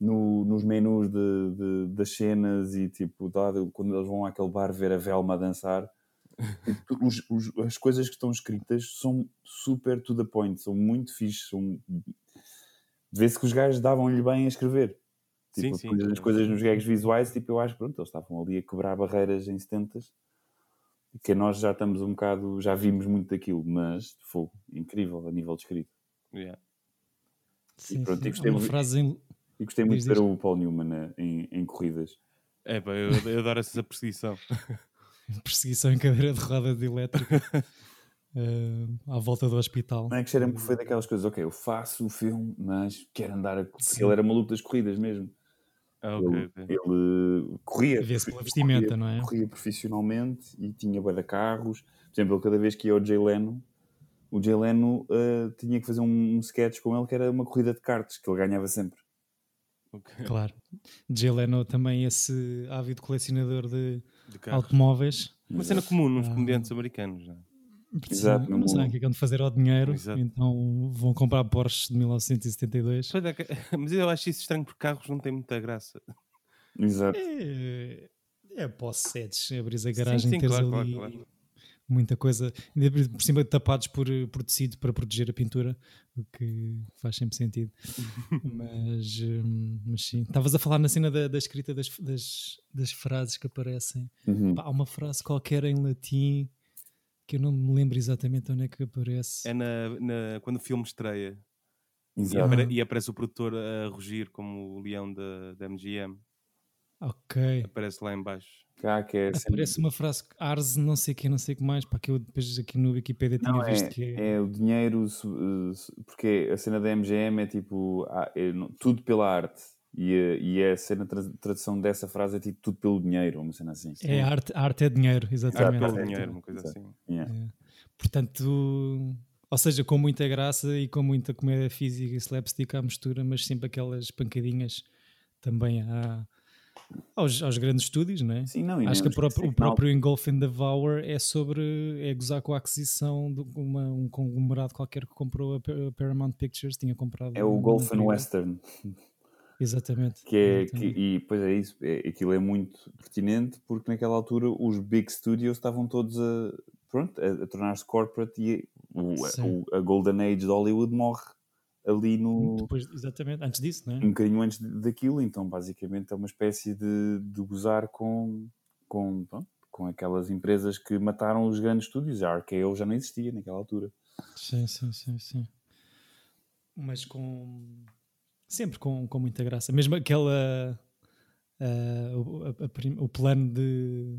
no, nos menus de, de, das cenas e tipo, dado, quando eles vão àquele bar ver a Velma dançar, *laughs* tipo, os, os, as coisas que estão escritas são super to the point, são muito fixe, são... vê-se que os gajos davam-lhe bem a escrever. Tipo, Sim, sim. as coisas nos gags visuais, tipo, eu acho que pronto, eles estavam ali a quebrar barreiras em 70 que nós já estamos um bocado, já vimos muito daquilo, mas fogo, incrível a nível de escrito. Yeah. Sim, pronto, sim. e gostei frase em... E gostei muito de ver o Paul Newman né, em, em corridas. É, pá, eu, eu adoro essa perseguição. *laughs* perseguição em cadeira de roda de elétrica *laughs* eh, à volta do hospital. Não é que cheira-me que foi daquelas coisas, ok, eu faço o filme, mas quero andar a. Sim. ele era maluco das corridas mesmo. Ah, ok, ele, ok. ele corria. Vê-se pela corria- vestimenta, não é? Corria profissionalmente e tinha bué de carros. Por exemplo, ele cada vez que ia ao Jay Leno, o Jay Leno eh, tinha que fazer um, um sketch com ele que era uma corrida de karts, que ele ganhava sempre. ok. Claro. Jay Leno também esse ávido colecionador de De automóveis. Uma cena comum nos Ah. comediantes americanos. não é? Exato, Sim, no não sabem o que é que vão fazer ao dinheiro, Exato. então vão comprar Porsche de 1972. Pois é *laughs* Mas eu acho isso estranho porque carros não têm muita graça. Exato. É, é posse-sedes, abris a garagem sim, e teres claro, ali claro, claro. muita coisa, por cima tapados por, por tecido para proteger a pintura, o que faz sempre sentido. *laughs* mas, hum, mas sim, estavas a falar na cena da, da escrita das, das, das frases que aparecem. Uhum. Pá, há uma frase qualquer em latim que eu não me lembro exatamente onde é que aparece. É na, na- quando o filme estreia e, Exato. apare- Aham. e aparece o produtor a rugir como o leão da, da MGM. Ok. Aparece lá em baixo. Cá que é sempre- Aparece uma frase Ars não sei o que, não sei o que mais, para que eu depois aqui no Wikipedia tinha Não, é, visto que é. é o dinheiro, porque a cena da MGM é tipo ah, é tudo pela arte. E, a- e a cena, tra- tradução dessa frase é tipo tudo pelo dinheiro, uma cena assim. É arte, arte é dinheiro, Arte exatamente. pelo é, dinheiro, é, uma coisa assim. Yeah. É. Portanto, ou seja, com muita graça e com muita comédia física e slapstick à mistura, mas sempre aquelas pancadinhas também há aos, aos grandes estúdios, não é? Sim, não, Acho que a o que na próprio Engulf and Devour é sobre é gozar com a aquisição de uma, um conglomerado qualquer que comprou a Pa- a Paramount Pictures, tinha comprado É o um Golf and. Western, Exatamente. que é, que, exatamente. e pois é isso, é, aquilo é muito pertinente porque naquela altura os big studios estavam todos a, pronto, a, a tornar-se corporate e o, Sim. o- a Golden Age de Hollywood morre ali no, Depois, exatamente, antes disso, não é? um bocadinho antes daquilo, então basicamente é uma espécie de, de gozar com, com, pronto, com aquelas empresas que mataram os grandes estúdios. A RKO já não existia naquela altura. Sim, sim, sim, sim. Mas com. Sempre com, com muita graça. Mesmo aquela. o, a- a prim- o plano de,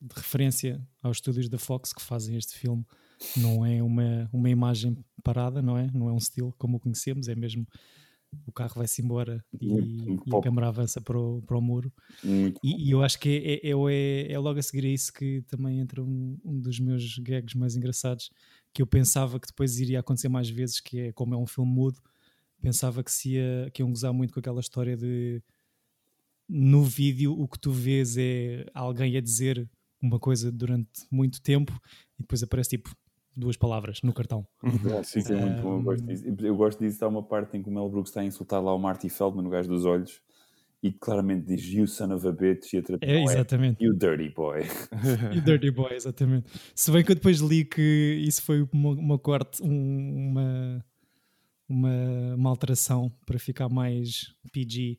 de referência aos estúdios da Fox que fazem este filme não é uma, uma imagem parada, não é? Não é um estilo como o conhecemos, é mesmo. O carro vai-se embora e, e a câmara avança para o, para o muro. E, e eu acho que é, é, é, é logo a seguir a isso que também entra um, um dos meus gags mais engraçados, que eu pensava que depois iria acontecer mais vezes, que é como é um filme mudo, pensava que, se ia, que iam gozar muito com aquela história de no vídeo o que tu vês é alguém a dizer uma coisa durante muito tempo e depois aparece tipo duas palavras no cartão. Sim, sim, é muito bom. Eu gosto disso. Eu gosto disso. Há uma parte em que o Mel Brooks está a insultar lá o Marty Feldman, no gajo dos olhos, e claramente diz You son of a bitch, e a É, é exatamente. You dirty boy. *laughs* E Dirty Boy, exatamente. Se bem que eu depois li que isso foi uma, uma corte, um- uma, uma, uma alteração para ficar mais PG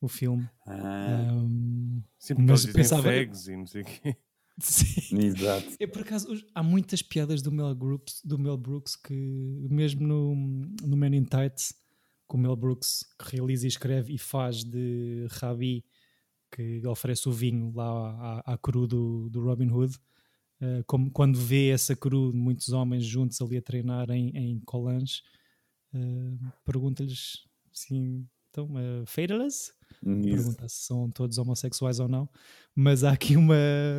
o filme. Ah, Um, Sempre Mas pensava- fags e não sei o quê. *laughs* sim. exato. É, por acaso, há muitas piadas do Mel, Brooks, do Mel Brooks que, mesmo no, no Man in Tights, que o Mel Brooks que realiza e escreve e faz de Rabi, que oferece o vinho lá à, à cru do, do Robin Hood, eh, como, quando vê essa cru de muitos homens juntos ali a treinar em, em Colange, eh, pergunta-lhes assim, então, uh, fatalist? Isso. pergunta se são todos homossexuais ou não, mas há aqui uma,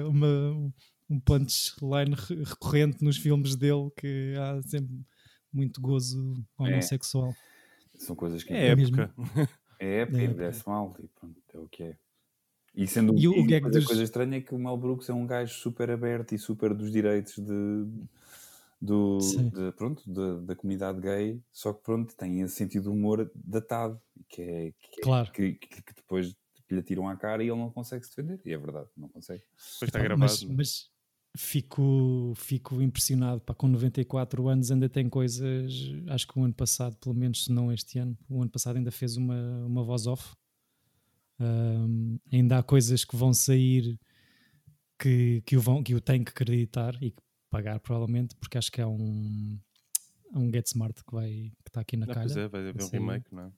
uma um punchline re- recorrente nos filmes dele que há sempre muito gozo homossexual. São coisas que É época. é época É e época. envelhece mal e pronto, é o que é. E sendo E o- o e gag depois a dos- coisa estranha é que o Mel Brooks é um gajo super aberto e super dos direitos de, do, de- pronto, da- da comunidade gay, só que pronto, tem esse sentido de humor datado, que é, que, é- Claro. que, que- que depois lhe atiram à cara e ele não consegue se defender. E é verdade, não consegue. Depois está gravado. mas, mas fico, fico impressionado. Pá, com 94 anos ainda tem coisas. Acho que o ano passado, pelo menos, se não este ano, o ano passado ainda fez uma, uma voz off. Ahm, ainda há coisas que vão sair que, que, o vão, que o tenho que acreditar e que pagar, provavelmente, porque acho que há um, há um Get Smart que vai que está aqui na Não, calha. pois é, vai haver um Sim. remake, não é?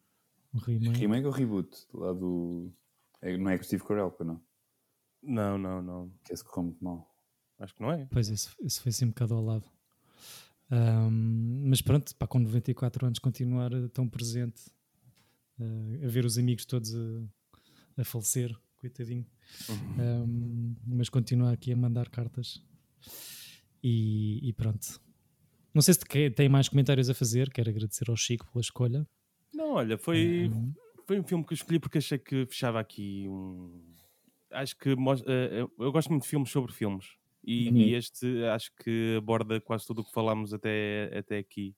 Um remake. Remake ou reboot? Lá do. é- não é com o Steve Carell, não? Não, não, não. Que esse correu muito mal. Acho que não é. Pois, isso, isso foi assim um bocado ao lado. Ahm, mas pronto, pá, com 94 anos continuar tão presente, eh, a ver os amigos todos a, a falecer, coitadinho. Ahm, mas continuar aqui a mandar cartas. E, e pronto. Não sei se te- tem mais comentários a fazer, quero agradecer ao Chico pela escolha. Não, olha, foi, Ahm, foi um filme que eu escolhi porque achei que fechava aqui um. Acho que mos- eh, eu gosto muito de filmes sobre filmes. E, Uhum. e este acho que aborda quase tudo o que falámos até, até aqui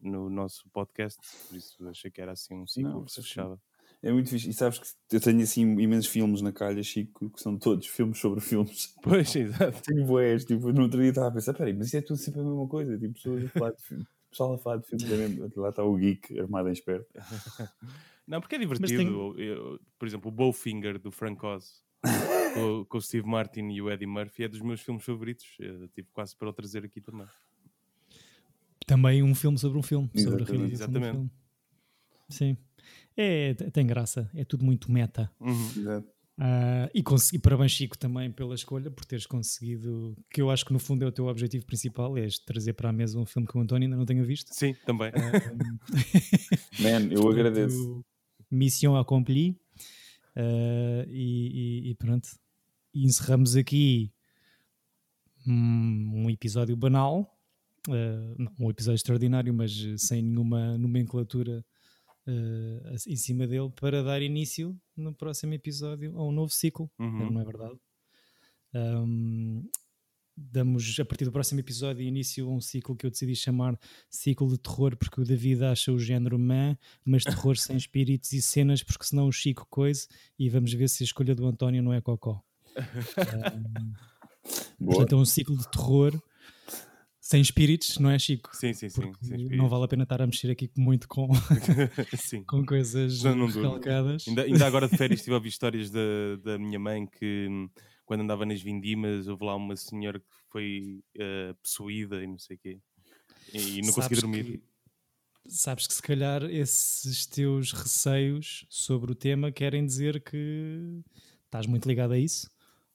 no nosso podcast. Por isso achei que era assim um ciclo que se sim. fechava. É muito fixe. E sabes que eu tenho assim imensos filmes na calha, Chico, que são todos filmes sobre filmes. *laughs* Pois, exato. Tenho boés, tipo, no outro dia estava a pensar, peraí, mas isso é tudo sempre a mesma coisa, tipo, pessoas a falar de filmes. *laughs* Pessoal a falar de filmes, é mesmo. lá está o geek armado em esperto. *laughs* Não, porque é divertido. tem- Eu- por exemplo, o Bowfinger do Frank Oz com, com o Steve Martin e o Eddie Murphy é dos meus filmes favoritos. Eu tive quase para o trazer aqui também. também um filme sobre um filme, sobre a Exatamente. realização Exatamente. filme. Sim. É, t- tem graça, é tudo muito meta. Uhum. Ah, e, consegui, parabéns, Chico, também pela escolha, por teres conseguido, que eu acho que no fundo é o teu objetivo principal, é trazer para a mesa um filme que o António ainda não tenha visto. Sim, também. *laughs* Man, eu agradeço. Missão accomplie. Ah, e, e- e pronto. E encerramos aqui um, um episódio banal, ah, não, um episódio extraordinário, mas sem nenhuma nomenclatura ah, em cima dele, para dar início no próximo episódio a um novo ciclo. Uhum. Não é verdade? Ahm, damos a partir do próximo episódio início a um ciclo que eu decidi chamar ciclo de terror porque o David acha o género man, mas terror *laughs* sem espíritos e cenas porque senão o Chico coisa e vamos ver se a escolha do António não é cocó. *laughs* Boa. portanto é um ciclo de terror sem espíritos, não é Chico? Sim, sim, sim. Não vale a pena estar a mexer aqui muito com, *laughs* com coisas Não, recalcadas. Ainda, ainda agora de férias *laughs* estive a ouvir histórias da, da minha mãe que hum, quando andava nas vindimas houve lá uma senhora que foi eh, possuída e não sei o quê. E, e não consegui Sabes dormir. que- sabes que se calhar esses teus receios sobre o tema querem dizer que estás muito ligado a isso.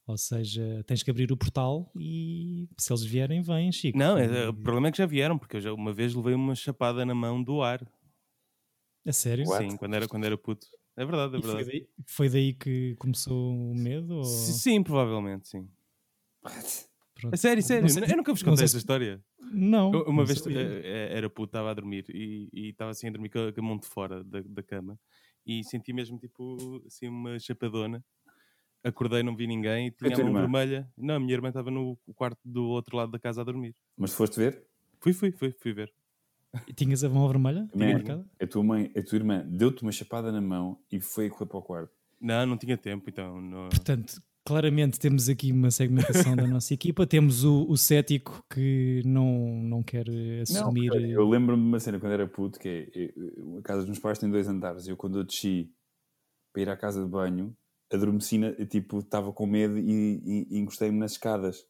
Ou seja, tens que abrir o portal e se eles vierem, vêm, Chico. Não, é, o problema é que já vieram, porque eu já uma vez levei uma chapada na mão do ar. A sério? What? Sim, quando era, quando era puto. É verdade, é E foi verdade. daí, foi daí que começou o medo? Ou... Sim, sim, provavelmente, sim. Pronto. A sério, sério, sei- eu nunca vos contei essa se- história. Não. Eu- Uma não vez sabia. eh, eh, era puto, estava a dormir e e estava assim a dormir com a, com a mão de fora da, da cama e senti mesmo tipo assim uma chapadona. Acordei, não vi ninguém e tinha a mão irmã? vermelha. Não, a minha irmã estava no quarto do outro lado da casa a dormir. Mas foste ver? Fui, fui, fui, fui ver. E Tinhas a mão vermelha? Man, marcada? a tua mãe, a tua irmã deu-te uma chapada na mão e foi correr para o quarto. Não, não tinha tempo, então. Não... Portanto, claramente temos aqui uma segmentação da nossa equipa. Temos o, o cético que não, não quer assumir. Não, eu lembro-me de uma cena quando era puto, que é, eu- a casa dos meus pais tem dois andares, e eu quando eu desci para ir à casa de banho, adormeci, na, tipo, estava com medo e, e- e encostei-me nas escadas.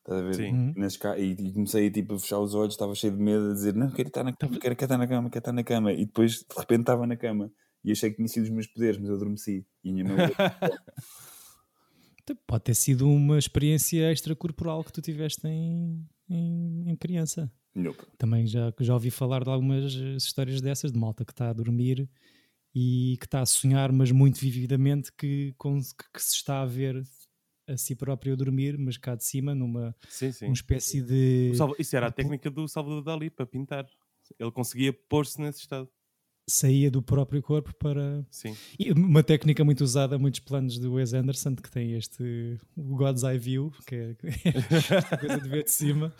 Estás a ver? Sim. Uhum. Nas e, e comecei tipo, a fechar os olhos, estava cheio de medo, a dizer, não, quero estar na cama, quero, quero estar na cama, quero estar na cama. E depois, de repente, estava na cama. E achei que tinha sido os meus poderes, mas eu adormeci. E a minha mãe... *laughs* Pode ter sido uma experiência extracorporal que tu tiveste em, em, em criança. Nope. Também já, já ouvi falar de algumas histórias dessas, de malta que está a dormir e que está a sonhar, mas muito vividamente, que, com- que- que se está a ver a si próprio a dormir, mas cá de cima, numa Sim, sim. uma espécie de. Isso era a técnica do Salvador Dali para pintar. Ele conseguia pôr-se nesse estado. saía do próprio corpo para. Sim. E uma técnica muito usada, muitos planos do Wes Anderson, que tem este o God's Eye View, *laughs* que é esta coisa de ver de cima.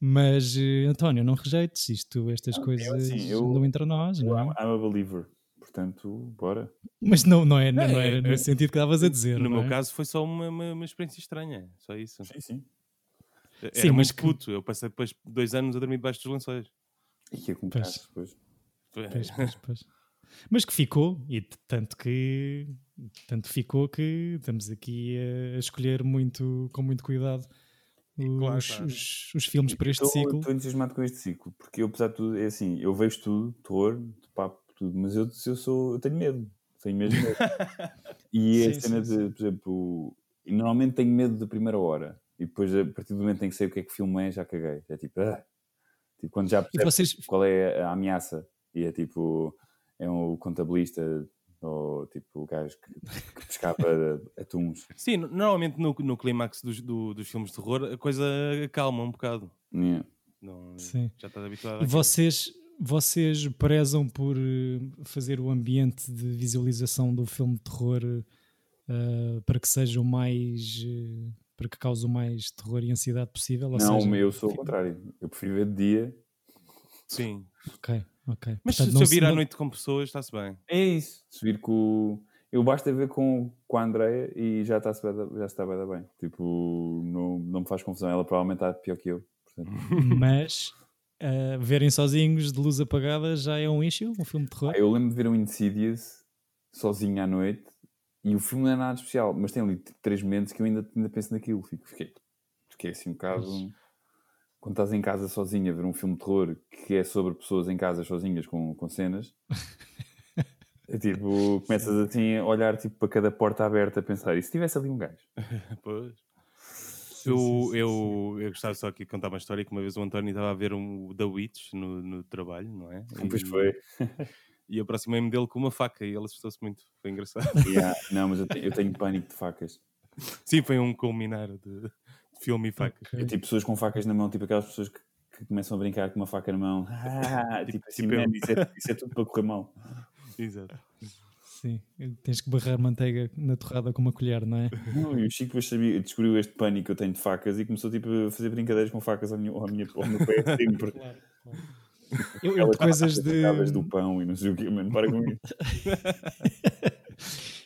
Mas, eh, António, não rejeites isto, estas Não, eu, coisas assim, eu- andam entre nós, Eu, não I'm, é? I'm a believer. Portanto, bora. Mas não, não, é, não, Não, era é- nesse sentido que estavas a dizer. No não meu é? caso foi só uma, uma, uma experiência estranha. Só isso. Sim, sim. Era Sim, mas que- puto. Eu passei depois dois anos a dormir debaixo dos lençóis. E Pois. carros depois. Pois, pois, pois. Mas que ficou, e tanto que tanto ficou que estamos aqui a escolher muito, com muito cuidado os, claro, claro. os- os filmes para este Estou- ciclo. Estou entusiasmado com este ciclo, porque eu, apesar de tudo, é assim, eu vejo tudo, terror, papo, tudo, mas eu, eu sou, eu tenho medo, tenho mesmo medo. *laughs* e a Sim, cena sim, de, por exemplo, normalmente tenho medo da primeira hora, e depois, a partir do momento em que sei o que é que o filme é, já caguei. É tipo, ah. tipo quando já percebo vocês, qual é a ameaça, e é tipo, é um contabilista, ou tipo o gajo que, que pescava *laughs* atuns. Sim, no- normalmente no, no clímax dos, do- dos filmes de terror a coisa calma um bocado. Yeah. Não, Sim. Já estás habituado e vocês, vocês prezam por eh, fazer o ambiente de visualização do filme de terror eh, para que seja o mais eh, para que cause o mais terror e ansiedade possível? Ou Não, seja, eu sou o contrário. Eu prefiro ver de dia. Sim. Ok, ok. Mas Portanto, se eu vir à noite com pessoas, está-se bem. É isso. Se vir com. Eu basta ver com, com a Andrea e já está-se já está bem, da bem. Tipo, não, não me faz confusão. Ela provavelmente está pior que eu. Portanto, *laughs* mas uh, verem sozinhos de luz apagada já é um issue, um filme de terror. Ah, eu lembro de ver um Insidious sozinho à noite e o filme não é nada especial, mas tem ali três momentos que eu ainda, ainda penso naquilo. Fico, fiquei, fiquei assim um bocado. Quando estás em casa sozinho a ver um filme de terror que é sobre pessoas em casa sozinhas com, com cenas, *laughs* é tipo, começas assim a olhar tipo, para cada porta aberta a pensar, e se tivesse ali um gajo? *laughs* Pois. Sim, eu, sim, sim, eu, eu gostava só aqui de contar uma história que uma vez o António estava a ver um The Witch no, no trabalho, não é? Pois E- foi. *laughs* E aproximei-me dele com uma faca e ele assustou-se muito. Foi engraçado. *laughs* Yeah, Não, mas eu tenho, eu tenho pânico de facas. Sim, foi um culminar de, filme e facas. É tipo pessoas com facas na mão, tipo aquelas pessoas que, que começam a brincar com uma faca na mão. *laughs* Ah, tipo assim, tipo eu. man, isso, é, isso é tudo para correr mal. Exato. Sim, tens que barrar manteiga na torrada com uma colher, não é? Não, e o Chico sabia, descobriu este pânico que eu tenho de facas e começou tipo, a fazer brincadeiras com facas ao, meu, ao, minha, ao meu pé *laughs* sempre. Eu, eu Aquelas de coisas de. do pão e não sei o quê, mano, para com isso. *laughs*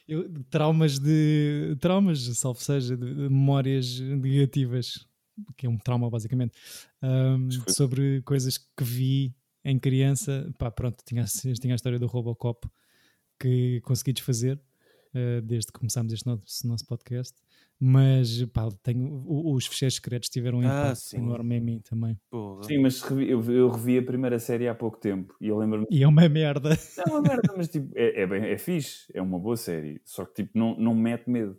eu- traumas de. Traumas, salvo seja, de, de memórias negativas, que é um trauma basicamente, foi- sobre coisas que vi em criança. Pá, pronto, tinha, tinha a história do Robocop que consegui desfazer. ah, desde que começámos este nosso, nosso podcast, mas pá, tenho, os fecheiros secretos tiveram um Ah, impacto sim. enorme em mim também. Porra. Sim, mas revi- eu, eu revi a primeira série há pouco tempo e eu lembro-me. E é uma merda. É uma merda, mas tipo, é, é, bem, é fixe, é uma boa série, só que tipo, não, não mete medo.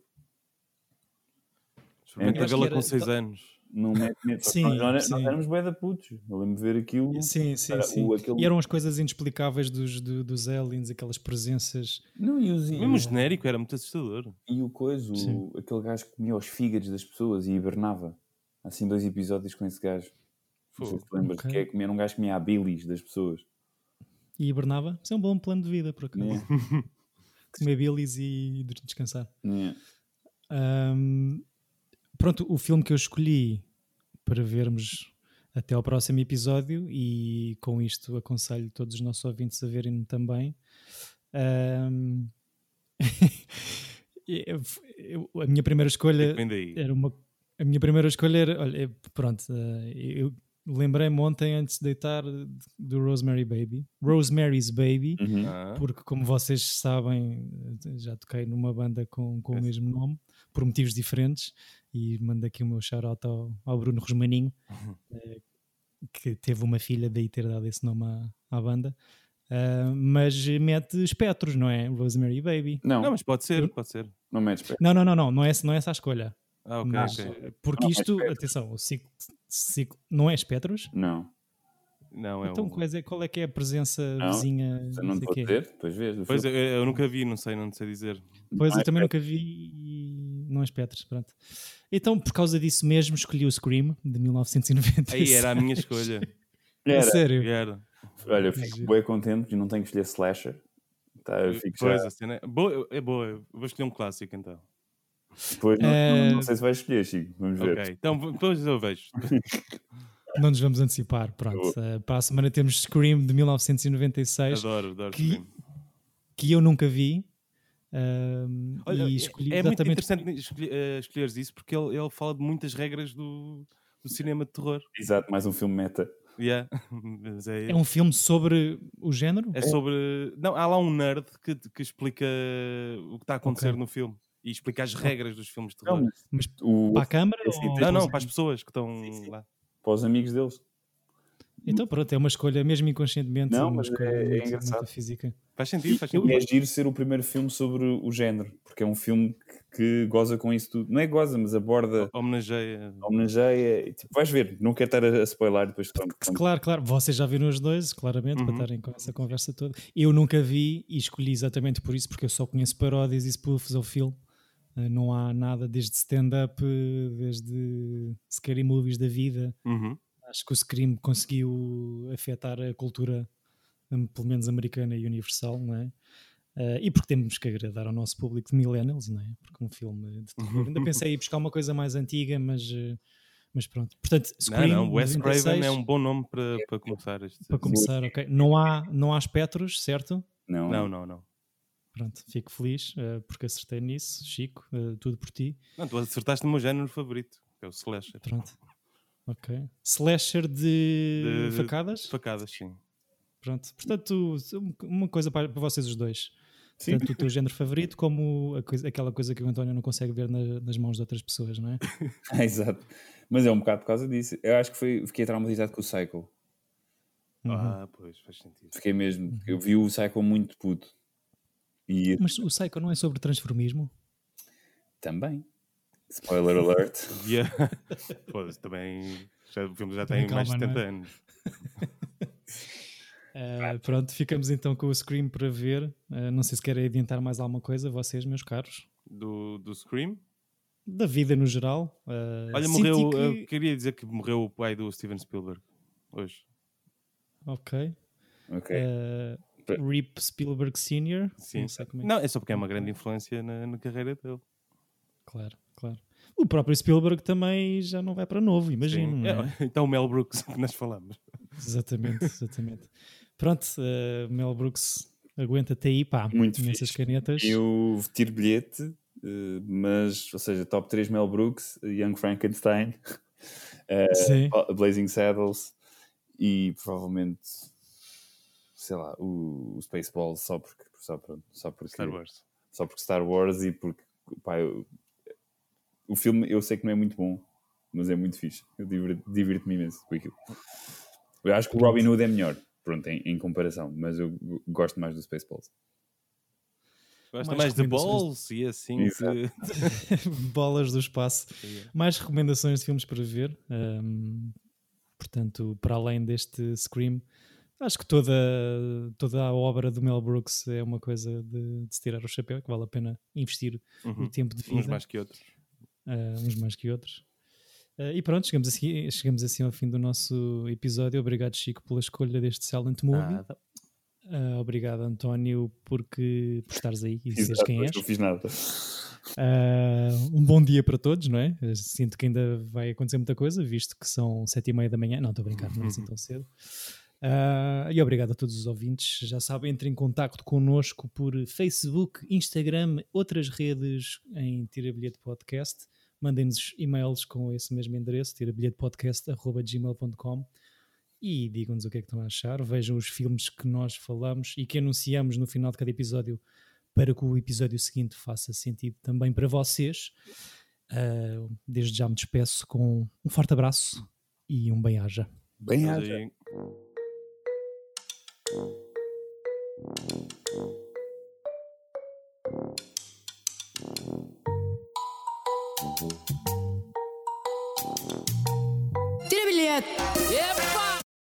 Experimenta Eu acho vê-la com era- 6 anos. Não mete medo. Sim, nós, nós, sim. nós éramos bué da putos. Eu lembro de ver aquilo. Sim, sim, Era sim. o- aquele- E eram as coisas inexplicáveis dos, do- dos aliens, aquelas presenças. Não, e, os, Mesmo o genérico era muito assustador. e o coisa, o- aquele gajo que comia os fígados das pessoas e hibernava. Há, Assim, dois episódios com esse gajo. Não sei se te lembras, Ok. que é comer um gajo que comia a bilis das pessoas. E hibernava. Isso é um bom plano de vida, por acaso. Né? *laughs* Comer bilis e descansar. Né? Ahm, pronto, o filme que eu escolhi para vermos até ao próximo episódio, e com isto aconselho todos os nossos ouvintes a verem também. ahm, *laughs* eu- eu- a minha primeira escolha era uma. A minha primeira escolha era. Olha, é- pronto, eh, eu lembrei-me ontem antes de deitar do Rosemary Baby. Rosemary's Baby. Uhum. Ah, Porque, como vocês sabem, já toquei numa banda com, com o Esse. mesmo nome, por motivos diferentes, e mando aqui o meu shout-out ao, ao Bruno Rosmaninho, Uhum. eh, que teve uma filha, daí ter dado esse nome à, à banda. Ah, mas mete espectros, não é? Rosemary Baby. Não, Não, não, mas pode ser, pode ser. metes pé. Não, não, não, não, não é, não é essa a escolha. Ah, ok, mas, ok. eh, Porque Não, é isto, espectros. atenção, o ciclo, ciclo- não é espectros? Não, Não, é então um... qual é, qual é que é a presença Não, vizinha? não vou dizer, depois vês. Pois, eu, eu nunca vi, não sei, não sei dizer. Pois Não eu é também nunca vi. não é espectros, pronto. Então, por causa disso mesmo, escolhi o Scream de 1996. Aí era a minha escolha. *laughs* A Era. sério. Era. Olha, eu fico bem contente que não tenho que escolher slasher. Tá, eu fico Pois, já. a cena é boa, é boa. Eu Vou escolher um clássico então. Depois, não, Eh, não sei se vais escolher, Chico. Vamos ver. Ok, então depois eu vejo. *laughs* Não nos vamos antecipar, pronto. Eh, para a semana temos Scream de 1996, Adoro, adoro. Que- Scream. que eu nunca vi. ahm, Olha, e é- escolhi é muito exatamente interessante escolher, eh, escolheres isso porque ele, ele fala de muitas regras do, do cinema de terror. Exato, mais um filme meta. Yeah. *laughs* É, É um filme sobre o género? é sobre. Não, há lá um nerd que, que explica o que está a acontecer Ok. no filme e explica as regras dos filmes de Não, terror. Mas o, para a câmara? ou- Não, não, para as pessoas que estão Sim, sim. lá. Para os amigos deles. Então pronto, é uma escolha, mesmo inconscientemente, Não, uma mas escolha é- é muito, engraçado. muito física. Faz sentido, faz E sentido. é giro ser o primeiro filme sobre o género, porque é um filme que, que goza com isso tudo. Não é goza, mas aborda, Homenageia. homenageia. e, Tipo, vais ver, não quero estar a, a spoiler depois. Pronto, pronto. Claro, claro, vocês já viram os dois, claramente, para Uhum. estarem com essa conversa toda. Eu nunca vi e escolhi exatamente por isso, porque eu só conheço paródias e spoofs ao filme. Eh, Não há nada desde stand-up, eh, desde scary movies da vida. Uhum. Acho que o Scream conseguiu afetar a cultura, hum, pelo menos americana e universal, não é? Eh, e porque temos que agradar ao nosso público de millennials, não é? Porque um filme de terror. Ainda pensei em buscar uma coisa mais antiga, mas, mas pronto. Portanto, Não, Scream, não, Wes 96, Craven é um bom nome para, para começar este. para começar, ok. Não há, não há espectros, certo? Não, Não, não, não. Pronto, fico feliz eh, porque acertei nisso. Chico, eh, tudo por ti. Não, tu acertaste no meu género favorito, que é o slasher. Pronto. Ok. Slasher de, De- facadas? Facadas, sim. Pronto. Portanto, uma coisa para, para vocês os dois. Sim. Tanto o teu género favorito como a coisa- aquela coisa que o António não consegue ver na- nas mãos de outras pessoas, não é? *laughs* Exato. Mas é um bocado por causa disso. Eu acho que foi, fiquei traumatizado com o Psycho. Uhum. Ah, pois, faz sentido. Fiquei mesmo. Eu vi o Psycho muito puto. E Mas o Psycho não é sobre transformismo? também. Spoiler alert. *laughs* Yeah. Pois, também. Já, o filme já tem mais de calma, 70 não é? anos. *laughs* Eh, pronto, ficamos então com o Scream para ver. Eh, não sei se querem adiantar mais alguma coisa, vocês, meus caros. Do, do Scream. Da vida no geral. Eh, Olha, morreu. que- Eu queria dizer que morreu o pai do Steven Spielberg. Hoje. Ok. Ok. Rip Spielberg Sr. Sim. Não sei como é. Não, é só porque é uma grande influência na, na carreira dele. Claro, claro. O próprio Spielberg também já não vai para novo, imagino. É? É, *laughs* então o Mel Brooks que nós falamos. Exatamente, exatamente. Pronto, eh, Mel Brooks, aguenta-te aí, pá, Muito nessas fixe. canetas. Eu tiro bilhete, eh, mas, ou seja, top 3 Mel Brooks, Young Frankenstein, *laughs* Sim, Blazing Saddles e provavelmente, sei lá, o, o Spaceballs só porque, só, pronto, só porque Star Wars. só porque Star Wars e porque pá, eu- o filme eu sei que não é muito bom, mas é muito fixe. Eu divirto- divirto-me imenso com aquilo. Eu acho que o Robin Hood é melhor, pronto, em, em comparação, mas eu gosto mais do Spaceballs. Gosta Mais mais de balls e assim. *laughs* Bolas do espaço. Yeah. Mais recomendações de filmes para ver. ahm, portanto, para além deste Scream, acho que toda, toda a obra do Mel Brooks é uma coisa de, de se tirar o chapéu, que vale a pena investir o Uhum. tempo de Uns vida. mais que outros. ah, uns mais que outros. Ah, e pronto, chegamos assim, chegamos assim ao fim do nosso episódio. Obrigado, Chico, pela escolha deste Silent Movie. Ah, obrigado, António, porque, por estares aí e dizeres Exato, quem és. Não fiz nada. Ah, um bom dia para todos, não é? Sinto que ainda vai acontecer muita coisa, visto que são sete e meia da manhã. Não, estou a brincar, não é assim tão cedo. Ah, e obrigado a todos os ouvintes. Já sabem, entrem em contato connosco por Facebook, Instagram, outras redes em Tira Bilhete Podcast. Mandem-nos e-mails com esse mesmo endereço, tirabilhetepodcast.gmail.com e digam-nos o que é que estão a achar. Vejam os filmes que nós falamos e que anunciamos no final de cada episódio para que o episódio seguinte faça sentido também para vocês. Ah, desde já me despeço com um forte abraço e um bem-aja. Bem, Mas haja. aí- Tira bilhete! Epa!